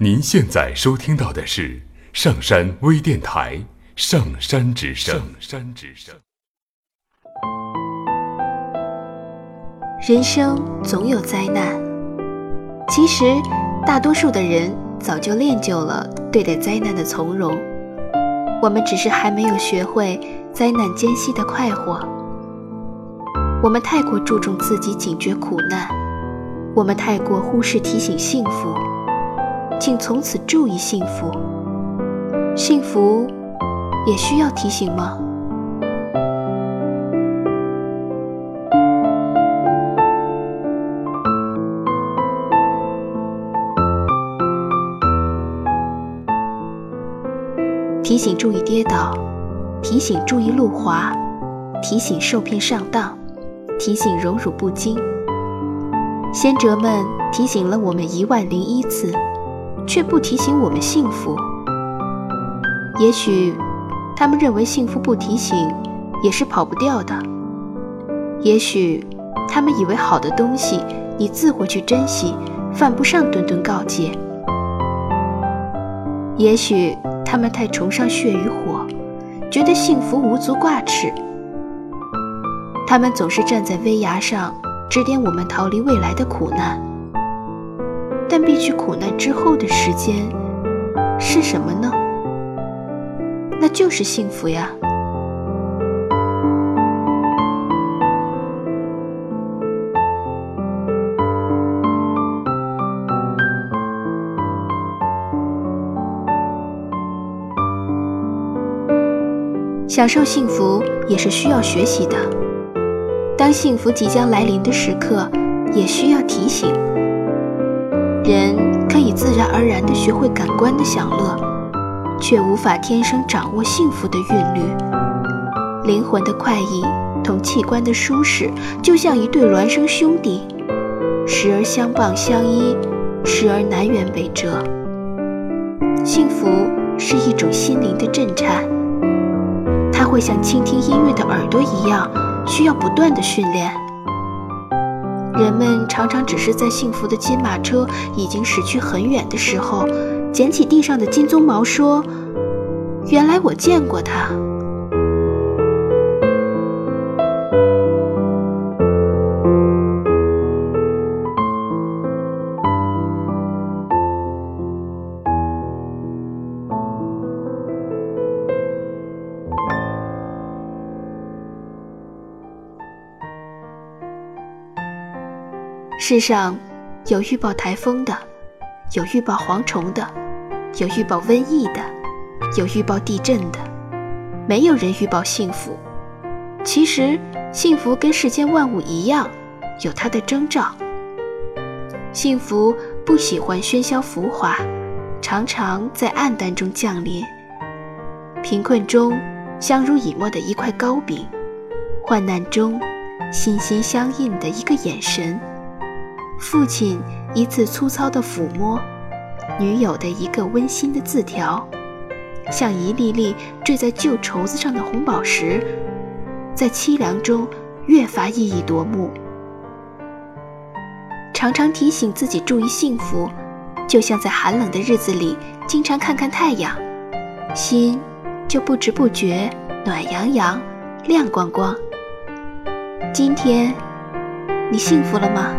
您现在收听到的是上山微电台《上山之声》。上山之声。人生总有灾难，其实大多数的人早就练就了对待灾难的从容，我们只是还没有学会灾难间隙的快活。我们太过注重自己警觉苦难，我们太过忽视提醒幸福。请从此注意幸福。幸福也需要提醒吗？提醒注意跌倒，提醒注意路滑，提醒受骗上当，提醒荣辱不惊。先哲们提醒了我们一万零一次。却不提醒我们幸福。也许他们认为幸福不提醒也是跑不掉的。也许他们以为好的东西你自会去珍惜，犯不上顿顿告诫。也许他们太崇尚血与火，觉得幸福无足挂齿。他们总是站在危崖上指点我们逃离未来的苦难。但避去苦难之后的时间是什么呢？那就是幸福呀。享受幸福也是需要学习的。当幸福即将来临的时刻，也需要提醒。人可以自然而然地学会感官的享乐，却无法天生掌握幸福的韵律。灵魂的快意同器官的舒适，就像一对孪生兄弟，时而相傍相依，时而南辕北辙。幸福是一种心灵的震颤，它会像倾听音乐的耳朵一样，需要不断的训练。人们常常只是在幸福的金马车已经驶去很远的时候，捡起地上的金鬃毛，说：“原来我见过它。”世上有预报台风的，有预报蝗虫的，有预报瘟疫的，有预报地震的，没有人预报幸福。其实，幸福跟世间万物一样，有它的征兆。幸福不喜欢喧嚣浮华，常常在暗淡中降临。贫困中相濡以沫的一块糕饼，患难中心心相印的一个眼神。父亲一次粗糙的抚摸，女友的一个温馨的字条，像一粒粒坠在旧绸子上的红宝石，在凄凉中越发熠熠夺目。常常提醒自己注意幸福，就像在寒冷的日子里经常看看太阳，心就不知不觉暖洋洋、亮光光。今天，你幸福了吗？